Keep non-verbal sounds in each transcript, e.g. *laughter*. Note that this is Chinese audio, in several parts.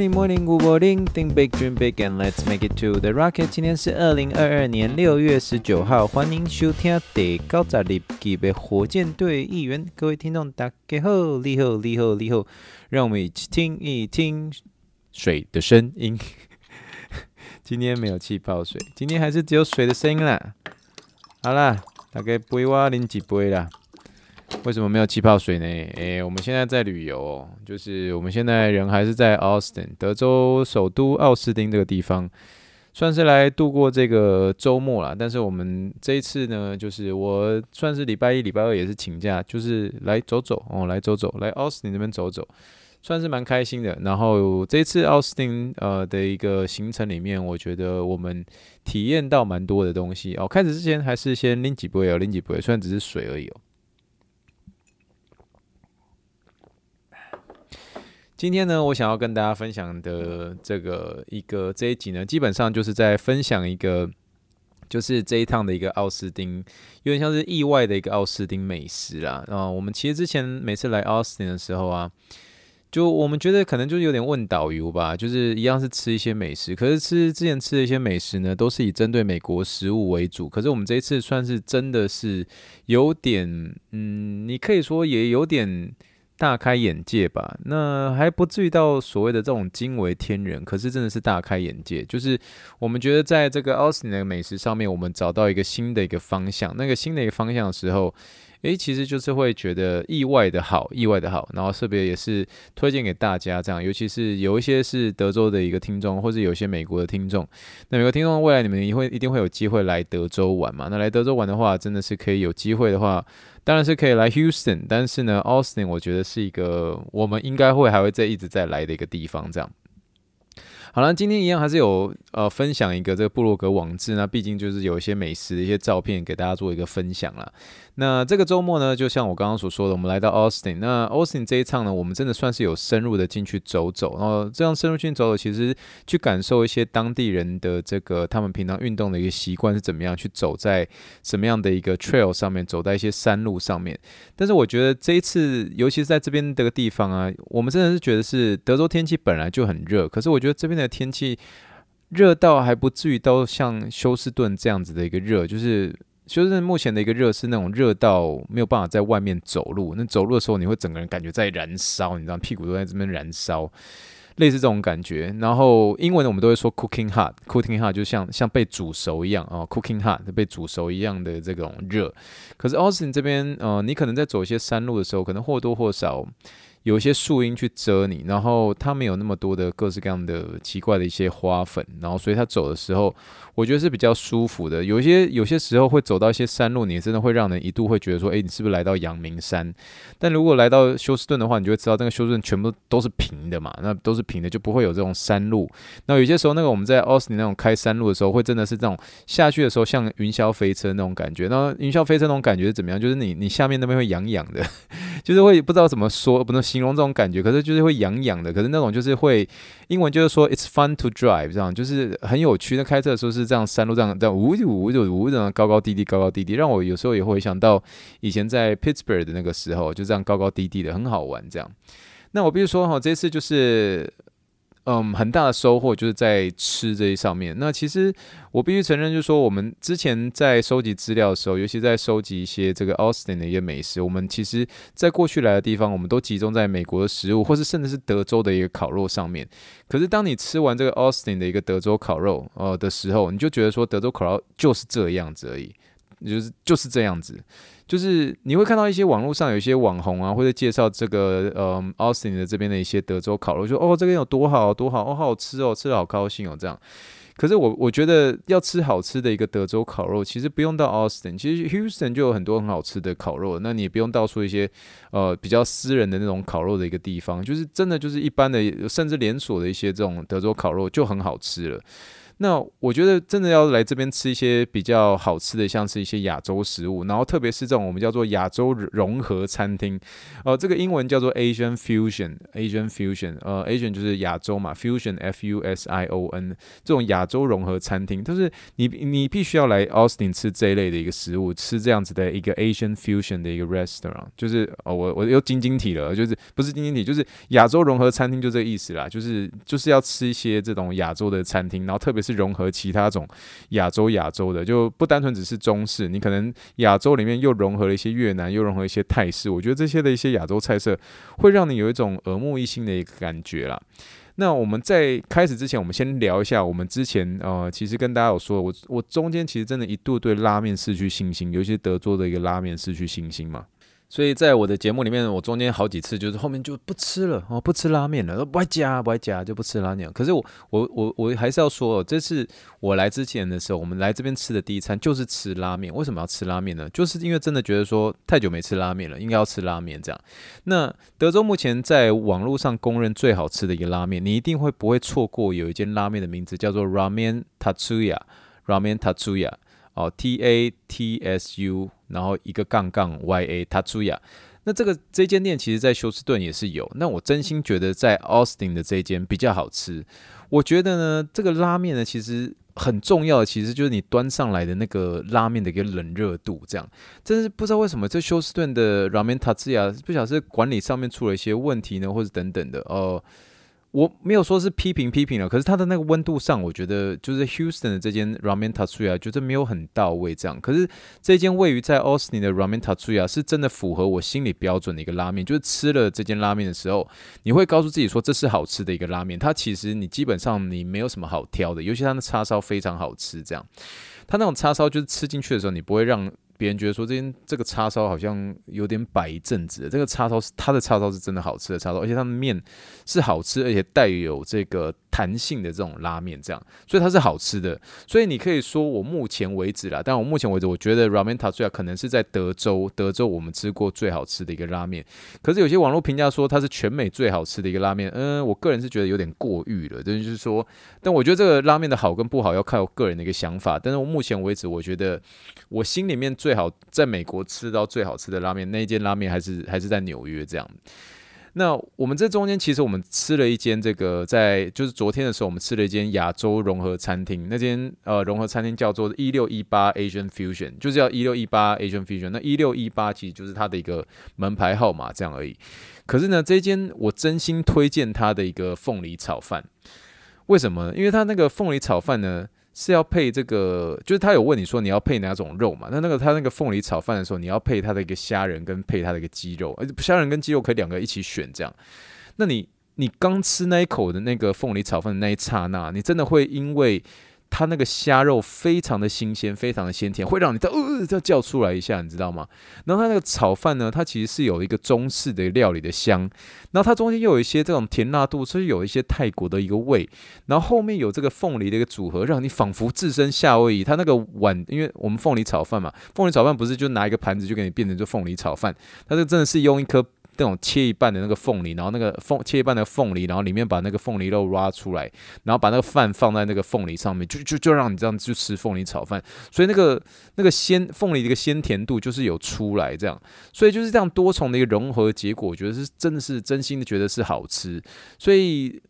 Morning, morning, good morning. Think big, dream big, and let's make it to the rocket. 今天是二零二二年六月十九号，欢迎收听第九十二集的火箭队预言。各位听众，大家好，你好，你好，你好，让我们一起听一听水的声音。*laughs* 今天没有气泡水，今天还是只有水的声音啦。好啦，大概杯我啉几杯啦。为什么没有气泡水呢？诶，我们现在在旅游，就是我们现在人还是在奥斯汀，德州首都奥斯汀这个地方，算是来度过这个周末啦。但是我们这一次呢，就是我算是礼拜一、礼拜二也是请假，就是来走走哦，来走走，来奥斯汀这边走走，算是蛮开心的。然后这一次奥斯汀呃的一个行程里面，我觉得我们体验到蛮多的东西哦。开始之前还是先拎几杯哦，拎几杯，虽然只是水而已哦。今天呢，我想要跟大家分享的这个一个这一集呢，基本上就是在分享一个，就是这一趟的一个奥斯汀，有点像是意外的一个奥斯汀美食啦。啊，我们其实之前每次来奥斯汀的时候啊，就我们觉得可能就有点问导游吧，就是一样是吃一些美食，可是吃之前吃的一些美食呢，都是以针对美国食物为主。可是我们这一次算是真的是有点，嗯，你可以说也有点。大开眼界吧，那还不至于到所谓的这种惊为天人，可是真的是大开眼界。就是我们觉得在这个奥斯汀的美食上面，我们找到一个新的一个方向。那个新的一个方向的时候，诶，其实就是会觉得意外的好，意外的好。然后特别也是推荐给大家这样，尤其是有一些是德州的一个听众，或是有些美国的听众。那美国听众未来你们也会一定会有机会来德州玩嘛？那来德州玩的话，真的是可以有机会的话。当然是可以来 Houston，但是呢，Austin 我觉得是一个我们应该会还会再一直再来的一个地方，这样。好了，今天一样还是有呃分享一个这个部落格网志，那毕竟就是有一些美食的一些照片给大家做一个分享了。那这个周末呢，就像我刚刚所说的，我们来到 Austin。那 Austin 这一趟呢，我们真的算是有深入的进去走走，然后这样深入进去走走，其实去感受一些当地人的这个他们平常运动的一个习惯是怎么样，去走在什么样的一个 trail 上面，走在一些山路上面。但是我觉得这一次，尤其是在这边这个地方啊，我们真的是觉得是德州天气本来就很热，可是我觉得这边的天气热到还不至于到像休斯顿这样子的一个热，就是。休斯顿目前的一个热是那种热到没有办法在外面走路，那走路的时候你会整个人感觉在燃烧，你知道屁股都在这边燃烧，类似这种感觉。然后英文的我们都会说 cooking hot，cooking hot 就像像被煮熟一样哦，cooking hot 被煮熟一样的这种热。可是 Austin 这边，呃，你可能在走一些山路的时候，可能或多或少。有一些树荫去遮你，然后它没有那么多的各式各样的奇怪的一些花粉，然后所以它走的时候，我觉得是比较舒服的。有一些有些时候会走到一些山路，你真的会让人一度会觉得说，诶，你是不是来到阳明山？但如果来到休斯顿的话，你就会知道那个休斯顿全部都是平的嘛，那都是平的，就不会有这种山路。那有些时候，那个我们在奥斯汀那种开山路的时候，会真的是这种下去的时候像云霄飞车那种感觉。那云霄飞车那种感觉是怎么样？就是你你下面那边会痒痒的，就是会不知道怎么说，不能。形容这种感觉，可是就是会痒痒的，可是那种就是会，英文就是说 it's fun to drive，这样就是很有趣。那开车的时候是这样，山路这样这样，呜呜呜呜呜这样高高低低，高高低低，让我有时候也会想到以前在 Pittsburgh 的那个时候，就这样高高低低的，很好玩这样。那我比如说哈，这次就是。嗯，很大的收获就是在吃这一上面。那其实我必须承认，就是说我们之前在收集资料的时候，尤其在收集一些这个 Austin 的一些美食，我们其实在过去来的地方，我们都集中在美国的食物，或是甚至是德州的一个烤肉上面。可是当你吃完这个 Austin 的一个德州烤肉呃的时候，你就觉得说德州烤肉就是这样子而已，就是就是这样子。就是你会看到一些网络上有一些网红啊，或者介绍这个呃奥斯汀的这边的一些德州烤肉，说哦这边有多好多好哦，好好吃哦，吃的好高兴哦这样。可是我我觉得要吃好吃的一个德州烤肉，其实不用到 Austin，，其实 Houston 就有很多很好吃的烤肉，那你也不用到处一些呃比较私人的那种烤肉的一个地方，就是真的就是一般的，甚至连锁的一些这种德州烤肉就很好吃了。那我觉得真的要来这边吃一些比较好吃的，像是一些亚洲食物，然后特别是这种我们叫做亚洲融合餐厅，呃，这个英文叫做 Asian Fusion，Asian Fusion，呃，Asian 就是亚洲嘛，Fusion F U S I O N，这种亚洲融合餐厅，就是你你必须要来 Austin 吃这一类的一个食物，吃这样子的一个 Asian Fusion 的一个 restaurant，就是哦，我我又晶晶体了，就是不是晶晶体，就是亚洲融合餐厅，就这个意思啦，就是就是要吃一些这种亚洲的餐厅，然后特别是融合其他种亚洲亚洲的，就不单纯只是中式，你可能亚洲里面又融合了一些越南，又融合一些泰式，我觉得这些的一些亚洲菜色会让你有一种耳目一新的一个感觉啦。那我们在开始之前，我们先聊一下。我们之前呃，其实跟大家有说，我我中间其实真的一度对拉面失去信心，尤其是德州的一个拉面失去信心嘛。所以在我的节目里面，我中间好几次就是后面就不吃了哦，不吃拉面了，不爱加不爱加就不吃拉面。可是我我我我还是要说，这次我来之前的时候，我们来这边吃的第一餐就是吃拉面。为什么要吃拉面呢？就是因为真的觉得说太久没吃拉面了，应该要吃拉面这样。那德州目前在网络上公认最好吃的一个拉面，你一定会不会错过？有一间拉面的名字叫做 Ramen Tatsuya，Ramen Tatsuya。哦，T A T S U，然后一个杠杠 Y A Tatsuya。那这个这间店其实在休斯顿也是有。那我真心觉得在 Austin 的这间比较好吃。我觉得呢，这个拉面呢，其实很重要的，其实就是你端上来的那个拉面的一个冷热度。这样，真是不知道为什么这休斯顿的 Ramen Tatsuya 不晓得是管理上面出了一些问题呢，或者等等的哦。我没有说是批评批评了，可是它的那个温度上，我觉得就是 Houston 的这间 Ramen Tatsuya 觉得没有很到位这样。可是这间位于在 Austin 的 Ramen Tatsuya 是真的符合我心里标准的一个拉面，就是吃了这间拉面的时候，你会告诉自己说这是好吃的一个拉面。它其实你基本上你没有什么好挑的，尤其它的叉烧非常好吃，这样。它那种叉烧就是吃进去的时候，你不会让。别人觉得说这边这个叉烧好像有点摆一阵子，这个叉烧是它的叉烧是真的好吃的叉烧，而且它的面是好吃，而且带有这个。弹性的这种拉面，这样，所以它是好吃的。所以你可以说，我目前为止啦，但我目前为止，我觉得 Ramen Tatsuya 可能是在德州，德州我们吃过最好吃的一个拉面。可是有些网络评价说它是全美最好吃的一个拉面，嗯，我个人是觉得有点过誉了。就是说，但我觉得这个拉面的好跟不好要看我个人的一个想法。但是我目前为止，我觉得我心里面最最好在美国吃到最好吃的拉面，那一间拉面还是还是在纽约这样。那我们这中间其实我们吃了一间这个在就是昨天的时候我们吃了一间亚洲融合餐厅，那间呃融合餐厅叫做一六一八 Asian Fusion，就是叫一六一八 Asian Fusion。那一六一八其实就是它的一个门牌号码这样而已。可是呢，这间我真心推荐它的一个凤梨炒饭，为什么？因为它那个凤梨炒饭呢。是要配这个，就是他有问你说你要配哪种肉嘛？那那个他那个凤梨炒饭的时候，你要配他的一个虾仁跟配他的一个鸡肉，虾仁跟鸡肉可以两个一起选这样。那你你刚吃那一口的那个凤梨炒饭的那一刹那，你真的会因为。它那个虾肉非常的新鲜，非常的鲜甜，会让你在呃这叫出来一下，你知道吗？然后它那个炒饭呢，它其实是有一个中式的料理的香，然后它中间又有一些这种甜辣度，所以有一些泰国的一个味，然后后面有这个凤梨的一个组合，让你仿佛置身夏威夷。它那个碗，因为我们凤梨炒饭嘛，凤梨炒饭不是就拿一个盘子就给你变成就凤梨炒饭，它这真的是用一颗。那种切一半的那个凤梨，然后那个凤切一半的凤梨，然后里面把那个凤梨肉挖出来，然后把那个饭放在那个凤梨上面，就就就让你这样去吃凤梨炒饭，所以那个那个鲜凤梨的一个鲜甜度就是有出来这样，所以就是这样多重的一个融合结果，我觉得是真的是真心的觉得是好吃，所以。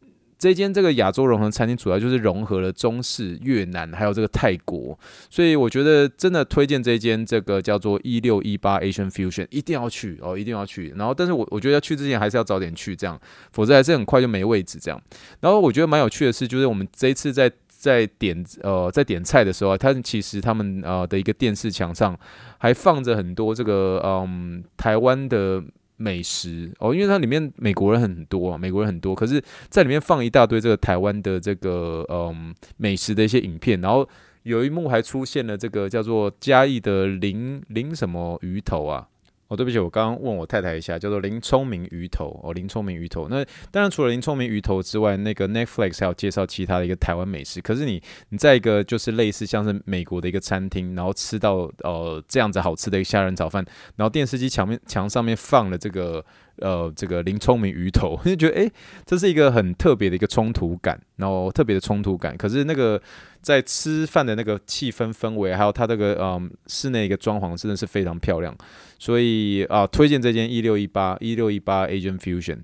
这间这个亚洲融合餐厅主要就是融合了中式、越南还有这个泰国，所以我觉得真的推荐这间这个叫做一六一八 Asian Fusion，一定要去哦，一定要去。然后，但是我我觉得要去之前还是要早点去，这样，否则还是很快就没位置这样。然后我觉得蛮有趣的是，就是我们这一次在在点呃在点菜的时候啊，他其实他们呃的一个电视墙上还放着很多这个嗯台湾的。美食哦，因为它里面美国人很多啊，美国人很多，可是在里面放一大堆这个台湾的这个嗯美食的一些影片，然后有一幕还出现了这个叫做嘉义的林林什么鱼头啊。哦，对不起，我刚刚问我太太一下，叫做林聪明鱼头哦，林聪明鱼头。那当然除了林聪明鱼头之外，那个 Netflix 还有介绍其他的一个台湾美食。可是你你在一个就是类似像是美国的一个餐厅，然后吃到呃这样子好吃的一个虾仁炒饭，然后电视机墙面墙上面放了这个呃这个林聪明鱼头，*laughs* 就觉得诶，这是一个很特别的一个冲突感，然后特别的冲突感。可是那个在吃饭的那个气氛氛围，还有它这个嗯室内一个装潢，真的是非常漂亮。所以啊，推荐这间一六一八一六一八 Asian Fusion。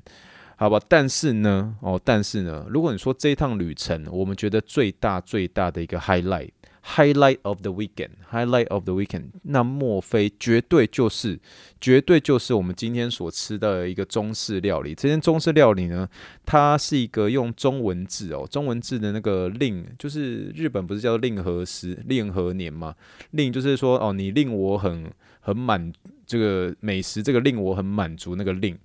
好吧，但是呢，哦，但是呢，如果你说这一趟旅程，我们觉得最大最大的一个 highlight Highlight of the weekend，highlight of the weekend，那莫非绝对就是，绝对就是我们今天所吃的一个中式料理。这间中式料理呢，它是一个用中文字哦，中文字的那个令，就是日本不是叫做令和时、令和年吗？令就是说哦，你令我很很满，这个美食，这个令我很满足，那个令。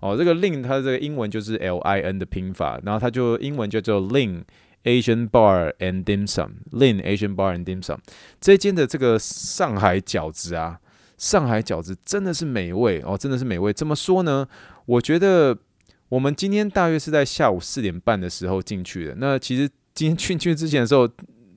哦，这个 Lin 它这个英文就是 L I N 的拼法，然后它就英文就叫 Lin Asian Bar and Dim Sum，Lin Asian Bar and Dim Sum。这间的这个上海饺子啊，上海饺子真的是美味哦，真的是美味。怎么说呢？我觉得我们今天大约是在下午四点半的时候进去的。那其实今天进去之前的时候，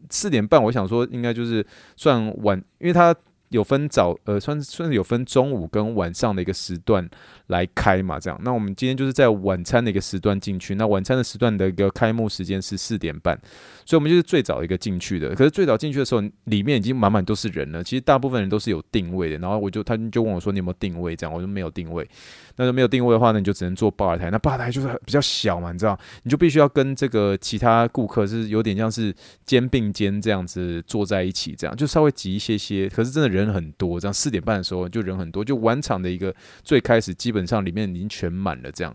四点半，我想说应该就是算晚，因为它有分早，呃，算算是有分中午跟晚上的一个时段。来开嘛，这样。那我们今天就是在晚餐的一个时段进去。那晚餐的时段的一个开幕时间是四点半，所以我们就是最早一个进去的。可是最早进去的时候，里面已经满满都是人了。其实大部分人都是有定位的。然后我就他就问我说：“你有没有定位？”这样我就没有定位。那就没有定位的话呢，你就只能坐吧台。那吧台就是比较小嘛，你知道，你就必须要跟这个其他顾客是有点像是肩并肩这样子坐在一起，这样就稍微挤一些些。可是真的人人很多，这样四点半的时候就人很多，就晚场的一个最开始基本。上里面已经全满了，这样，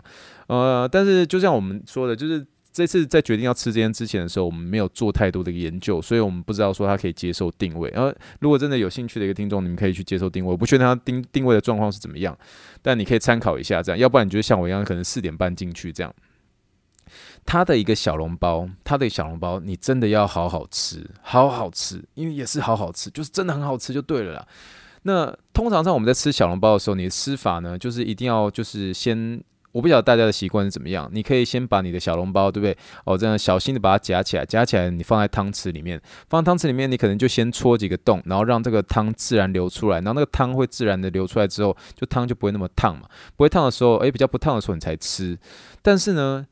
呃，但是就像我们说的，就是这次在决定要吃这间之前的时候，我们没有做太多的研究，所以我们不知道说它可以接受定位。然后，如果真的有兴趣的一个听众，你们可以去接受定位。我不确定它定定位的状况是怎么样，但你可以参考一下，这样。要不然你就像我一样，可能四点半进去这样。它的一个小笼包，它的小笼包，你真的要好好吃，好好吃，因为也是好好吃，就是真的很好吃就对了啦。那通常上我们在吃小笼包的时候，你的吃法呢，就是一定要就是先，我不晓得大家的习惯是怎么样。你可以先把你的小笼包，对不对？哦，这样小心的把它夹起来，夹起来你放在汤匙里面，放在汤匙里面，你可能就先戳几个洞，然后让这个汤自然流出来，然后那个汤会自然的流出来之后，就汤就不会那么烫嘛，不会烫的时候，诶，比较不烫的时候你才吃。但是呢，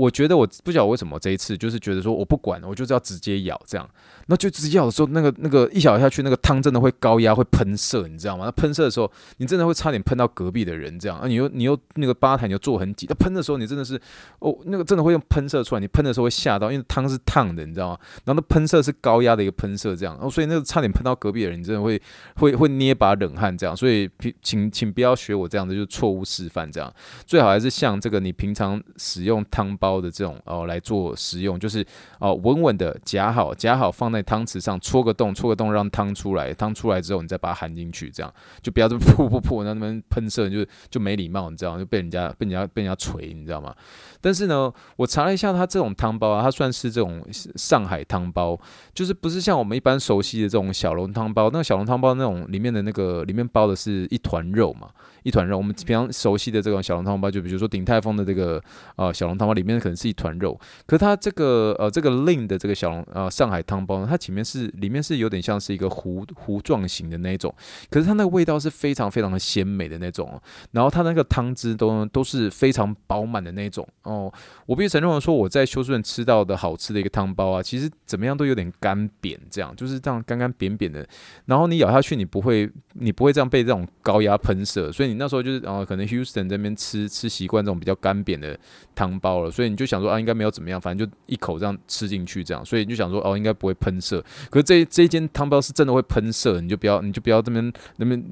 我觉得我不晓得为什么这一次就是觉得说我不管，我就是要直接咬这样。那就直接咬的时候，那个那个一咬下去，那个汤真的会高压，会喷射，你知道吗？那喷射的时候，你真的会差点喷到隔壁的人，这样啊，你又你又那个吧台你又坐很挤，那喷的时候你真的是哦，那个真的会用喷射出来，你喷的时候会吓到，因为汤是烫的，你知道吗？然后那喷射是高压的一个喷射，这样，哦，所以那个差点喷到隔壁的人，你真的会会会捏把冷汗，这样，所以请请不要学我这样的，就是错误示范，这样，最好还是像这个你平常使用汤包包的这种哦来做食用，就是哦稳稳的夹好夹好放在。汤匙上戳个洞，戳个洞让汤出来。汤出来之后，你再把它含进去，这样就不要这么 *laughs* 噗噗噗，那那边喷射就是就没礼貌，你知道？就被人家被人家被人家锤，你知道吗？但是呢，我查了一下，它这种汤包啊，它算是这种上海汤包，就是不是像我们一般熟悉的这种小笼汤包。那个小笼汤包那种里面的那个里面包的是一团肉嘛，一团肉。我们平常熟悉的这种小笼汤包，就比如说鼎泰丰的这个呃小笼汤包，里面可能是一团肉。可它这个呃这个 Lin 的这个小笼呃上海汤包呢，它前面是里面是有点像是一个糊糊状型的那种，可是它那个味道是非常非常的鲜美的那种，然后它那个汤汁都都是非常饱满的那种。哦，我必须承认说，我在休斯顿吃到的好吃的一个汤包啊，其实怎么样都有点干扁，这样就是这样干干扁扁的。然后你咬下去，你不会，你不会这样被这种高压喷射。所以你那时候就是，哦，可能 Houston 这边吃吃习惯这种比较干扁的汤包了，所以你就想说啊，应该没有怎么样，反正就一口这样吃进去这样。所以你就想说哦，应该不会喷射。可是这这一间汤包是真的会喷射，你就不要，你就不要这边那边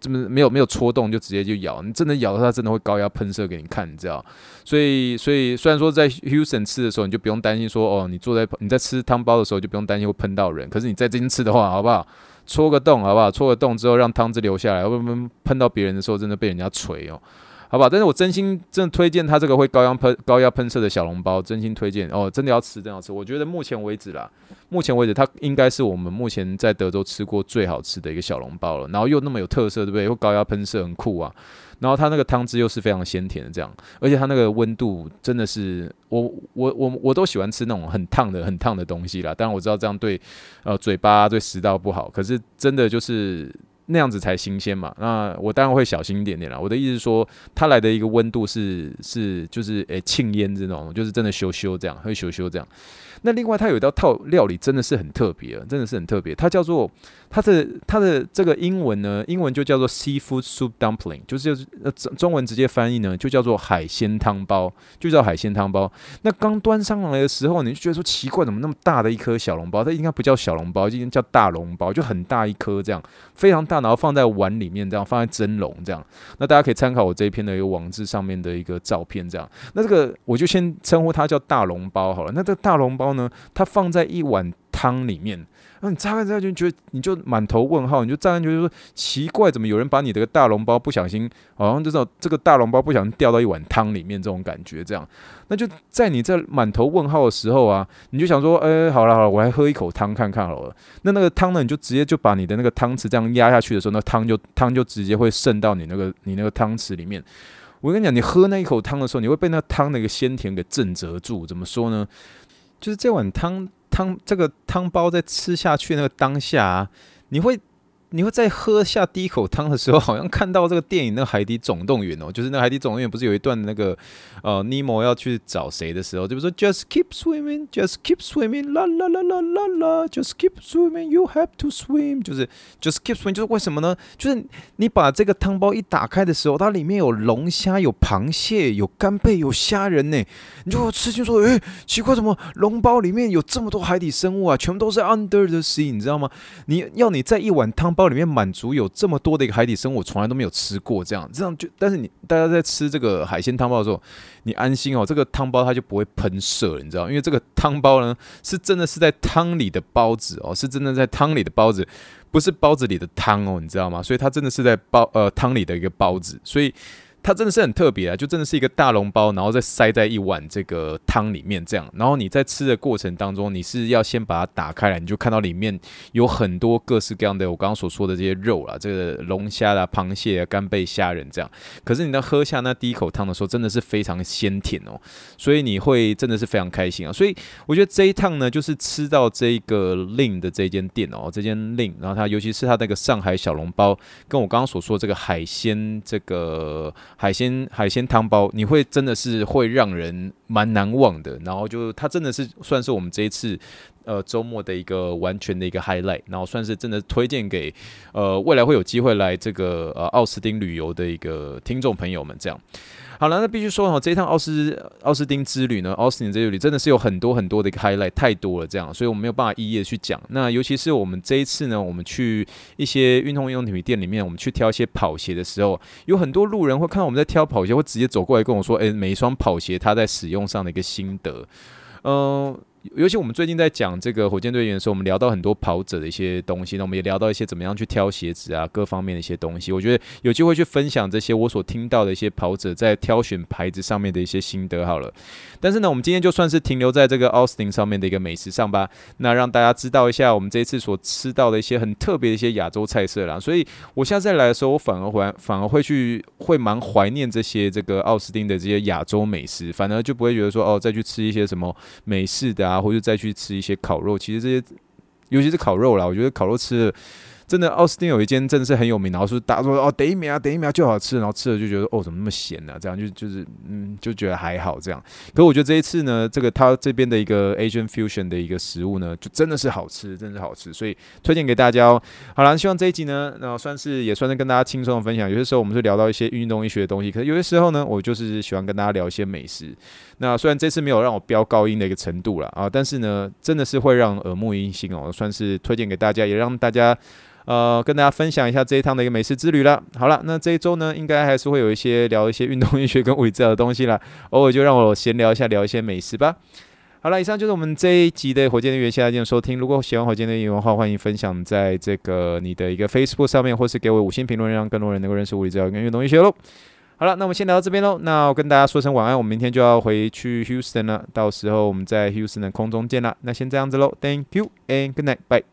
这边没有没有戳动就直接就咬，你真的咬到它，真的会高压喷射给你看，你知道？所以。所以虽然说在 Houston 吃的时候，你就不用担心说哦，你坐在你在吃汤包的时候就不用担心会喷到人。可是你在这边吃的话，好不好？戳个洞，好不好？戳个洞之后让汤汁流下来，会不会喷到别人的时候，真的被人家锤哦，好吧？但是我真心真的推荐他这个会高压喷高压喷射的小笼包，真心推荐哦，真的要吃，真的要吃。我觉得目前为止啦，*laughs* 目前为止它应该是我们目前在德州吃过最好吃的一个小笼包了。然后又那么有特色，对不对？又高压喷射，很酷啊。然后它那个汤汁又是非常鲜甜的，这样，而且它那个温度真的是，我我我我都喜欢吃那种很烫的、很烫的东西啦。当然我知道这样对呃嘴巴、对食道不好，可是真的就是那样子才新鲜嘛。那我当然会小心一点点啦。我的意思是说，它来的一个温度是是就是诶庆烟这种，就是真的咻咻这样，会咻咻这样。那另外，它有一道套料理真的是很特别，真的是很特别。它叫做它的它的这个英文呢，英文就叫做 seafood soup dumpling，就是中中文直接翻译呢，就叫做海鲜汤包，就叫海鲜汤包。那刚端上来的时候，你就觉得说奇怪，怎么那么大的一颗小笼包？它应该不叫小笼包，今天叫大笼包，就很大一颗这样，非常大，然后放在碗里面这样，放在蒸笼这样。那大家可以参考我这一篇的一个网志上面的一个照片这样。那这个我就先称呼它叫大笼包好了。那这大笼包呢，它放在一碗汤里面，那你乍看之下就觉得，你就满头问号，你就乍看觉得说奇怪，怎么有人把你这个大笼包不小心，好像就是这个大笼包不小心掉到一碗汤里面这种感觉，这样，那就在你在满头问号的时候啊，你就想说，哎、好了好了，我来喝一口汤看看好了。那那个汤呢，你就直接就把你的那个汤匙这样压下去的时候，那汤就汤就直接会渗到你那个你那个汤匙里面。我跟你讲，你喝那一口汤的时候，你会被那汤那个鲜甜给震慑住。怎么说呢？就是这碗汤汤这个汤包在吃下去那个当下啊，你会。你会在喝下第一口汤的时候，好像看到这个电影《那个海底总动员》哦，就是那《海底总动员》不是有一段那个呃，尼莫要去找谁的时候，就比如说 “Just keep swimming, just keep swimming, la la la la la la, just keep swimming, you have to swim”，就是 “just keep swimming”，就是为什么呢？就是你把这个汤包一打开的时候，它里面有龙虾、有螃蟹、有干贝、有虾仁呢，你就吃惊说：“诶，奇怪，怎么笼包里面有这么多海底生物啊？全部都是 under the sea，你知道吗？你要你在一碗汤包里面满足有这么多的一个海底生物，我从来都没有吃过这样，这样就但是你大家在吃这个海鲜汤包的时候，你安心哦，这个汤包它就不会喷射，你知道，因为这个汤包呢是真的是在汤里的包子哦，是真的在汤里的包子，不是包子里的汤哦，你知道吗？所以它真的是在包呃汤里的一个包子，所以。它真的是很特别啊，就真的是一个大笼包，然后再塞在一碗这个汤里面这样。然后你在吃的过程当中，你是要先把它打开来，你就看到里面有很多各式各样的我刚刚所说的这些肉啦，这个龙虾啦、螃蟹啊、干贝、虾仁这样。可是你在喝下那第一口汤的时候，真的是非常鲜甜哦，所以你会真的是非常开心啊。所以我觉得这一趟呢，就是吃到这个令的这间店哦，这间令然后它尤其是它那个上海小笼包，跟我刚刚所说这个海鲜这个。海鲜海鲜汤包，你会真的是会让人蛮难忘的。然后就它真的是算是我们这一次呃周末的一个完全的一个 highlight。然后算是真的推荐给呃未来会有机会来这个呃奥斯汀旅游的一个听众朋友们这样。好了，那必须说哈，这一趟奥斯奥斯汀之旅呢，奥斯汀之旅真的是有很多很多的一个 highlight，太多了这样，所以我们没有办法一一的去讲。那尤其是我们这一次呢，我们去一些运动用品店里面，我们去挑一些跑鞋的时候，有很多路人会看到我们在挑跑鞋，会直接走过来跟我说：“诶，每一双跑鞋它在使用上的一个心得。”嗯。尤其我们最近在讲这个火箭队员的时候，我们聊到很多跑者的一些东西，那我们也聊到一些怎么样去挑鞋子啊，各方面的一些东西。我觉得有机会去分享这些我所听到的一些跑者在挑选牌子上面的一些心得好了。但是呢，我们今天就算是停留在这个奥斯汀上面的一个美食上吧，那让大家知道一下我们这一次所吃到的一些很特别的一些亚洲菜色啦。所以我下次再来的时候，我反而会反而会去会蛮怀念这些这个奥斯汀的这些亚洲美食，反而就不会觉得说哦，再去吃一些什么美式的啊。或者再去吃一些烤肉，其实这些，尤其是烤肉啦，我觉得烤肉吃的。真的，奥斯汀有一间真的是很有名，然后是大家说哦，等一秒啊，第一秒，就好吃，然后吃了就觉得哦，怎么那么咸呢、这样就就是嗯，就觉得还好这样。可是我觉得这一次呢，这个他这边的一个 Asian Fusion 的一个食物呢，就真的是好吃，真的是好吃，所以推荐给大家哦。好了，希望这一集呢，那算是也算是跟大家轻松的分享。有些时候我们是聊到一些运动医学的东西，可是有些时候呢，我就是喜欢跟大家聊一些美食。那虽然这次没有让我飙高音的一个程度了啊，但是呢，真的是会让耳目一新哦，算是推荐给大家，也让大家。呃，跟大家分享一下这一趟的一个美食之旅了。好了，那这一周呢，应该还是会有一些聊一些运动医学跟物理治疗的东西了。偶尔就让我闲聊一下，聊一些美食吧。好了，以上就是我们这一集的火箭队员，谢谢大家收听。如果喜欢火箭队员的话，欢迎分享在这个你的一个 Facebook 上面，或是给我五星评论，让更多人能够认识物理治疗跟运动医学喽。好了，那我们先聊到这边喽。那我跟大家说声晚安，我们明天就要回去 Houston 了，到时候我们在 Houston 的空中见了。那先这样子喽，Thank you and good night，bye。